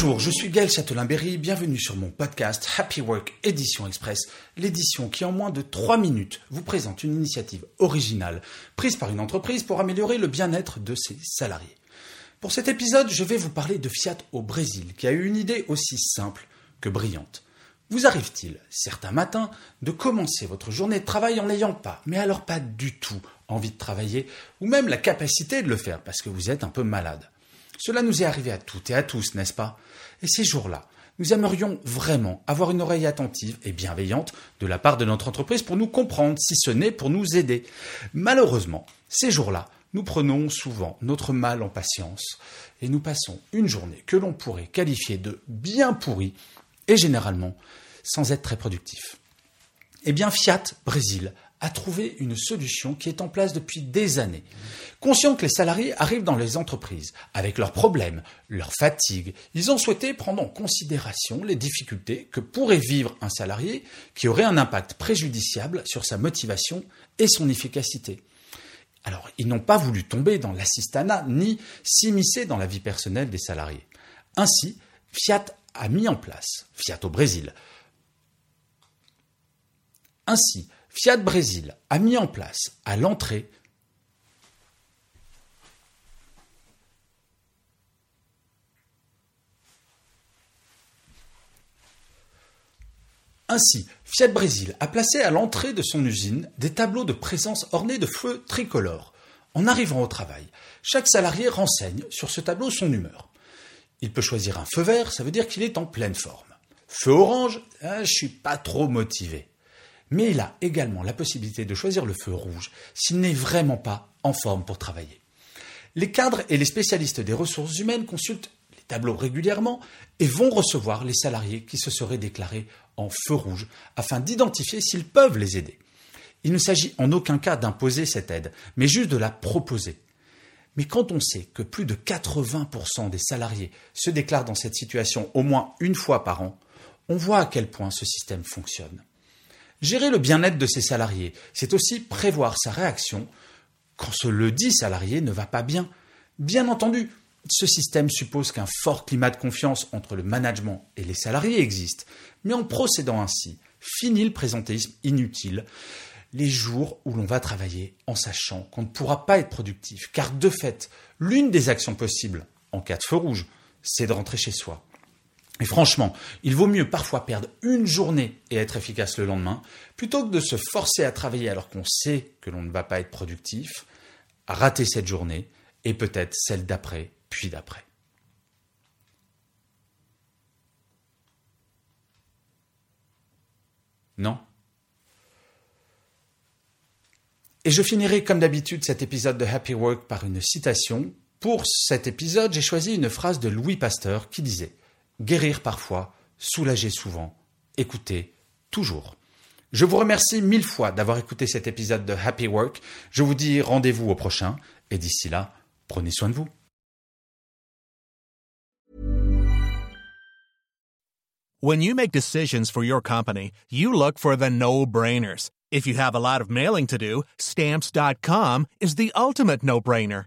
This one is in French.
Bonjour, je suis Gaël Châtelain-Berry, bienvenue sur mon podcast Happy Work Édition Express, l'édition qui en moins de 3 minutes vous présente une initiative originale prise par une entreprise pour améliorer le bien-être de ses salariés. Pour cet épisode, je vais vous parler de Fiat au Brésil, qui a eu une idée aussi simple que brillante. Vous arrive-t-il, certains matins, de commencer votre journée de travail en n'ayant pas, mais alors pas du tout, envie de travailler, ou même la capacité de le faire parce que vous êtes un peu malade? Cela nous est arrivé à toutes et à tous, n'est-ce pas? Et ces jours-là, nous aimerions vraiment avoir une oreille attentive et bienveillante de la part de notre entreprise pour nous comprendre, si ce n'est pour nous aider. Malheureusement, ces jours-là, nous prenons souvent notre mal en patience et nous passons une journée que l'on pourrait qualifier de bien pourrie et généralement sans être très productif. Eh bien, Fiat Brésil a trouvé une solution qui est en place depuis des années. Conscient que les salariés arrivent dans les entreprises avec leurs problèmes, leurs fatigues, ils ont souhaité prendre en considération les difficultés que pourrait vivre un salarié qui aurait un impact préjudiciable sur sa motivation et son efficacité. Alors, ils n'ont pas voulu tomber dans l'assistanat ni s'immiscer dans la vie personnelle des salariés. Ainsi, Fiat a mis en place, Fiat au Brésil, ainsi, Fiat Brésil a mis en place à l'entrée Ainsi, Fiat Brésil a placé à l'entrée de son usine des tableaux de présence ornés de feux tricolores. En arrivant au travail, chaque salarié renseigne sur ce tableau son humeur. Il peut choisir un feu vert, ça veut dire qu'il est en pleine forme. Feu orange, ah, je suis pas trop motivé mais il a également la possibilité de choisir le feu rouge s'il n'est vraiment pas en forme pour travailler. Les cadres et les spécialistes des ressources humaines consultent les tableaux régulièrement et vont recevoir les salariés qui se seraient déclarés en feu rouge afin d'identifier s'ils peuvent les aider. Il ne s'agit en aucun cas d'imposer cette aide, mais juste de la proposer. Mais quand on sait que plus de 80% des salariés se déclarent dans cette situation au moins une fois par an, on voit à quel point ce système fonctionne. Gérer le bien-être de ses salariés, c'est aussi prévoir sa réaction quand ce le dit salarié ne va pas bien. Bien entendu, ce système suppose qu'un fort climat de confiance entre le management et les salariés existe. Mais en procédant ainsi, finit le présentéisme inutile les jours où l'on va travailler en sachant qu'on ne pourra pas être productif. Car de fait, l'une des actions possibles en cas de feu rouge, c'est de rentrer chez soi. Et franchement, il vaut mieux parfois perdre une journée et être efficace le lendemain, plutôt que de se forcer à travailler alors qu'on sait que l'on ne va pas être productif, rater cette journée et peut-être celle d'après, puis d'après. Non? Et je finirai comme d'habitude cet épisode de Happy Work par une citation. Pour cet épisode, j'ai choisi une phrase de Louis Pasteur qui disait guérir parfois, soulager souvent, écouter toujours. Je vous remercie mille fois d'avoir écouté cet épisode de Happy Work. Je vous dis rendez-vous au prochain et d'ici là, prenez soin de vous. When you make decisions for your company, you look for the no-brainers. If you have a lot of mailing to do, stamps.com is the ultimate no-brainer.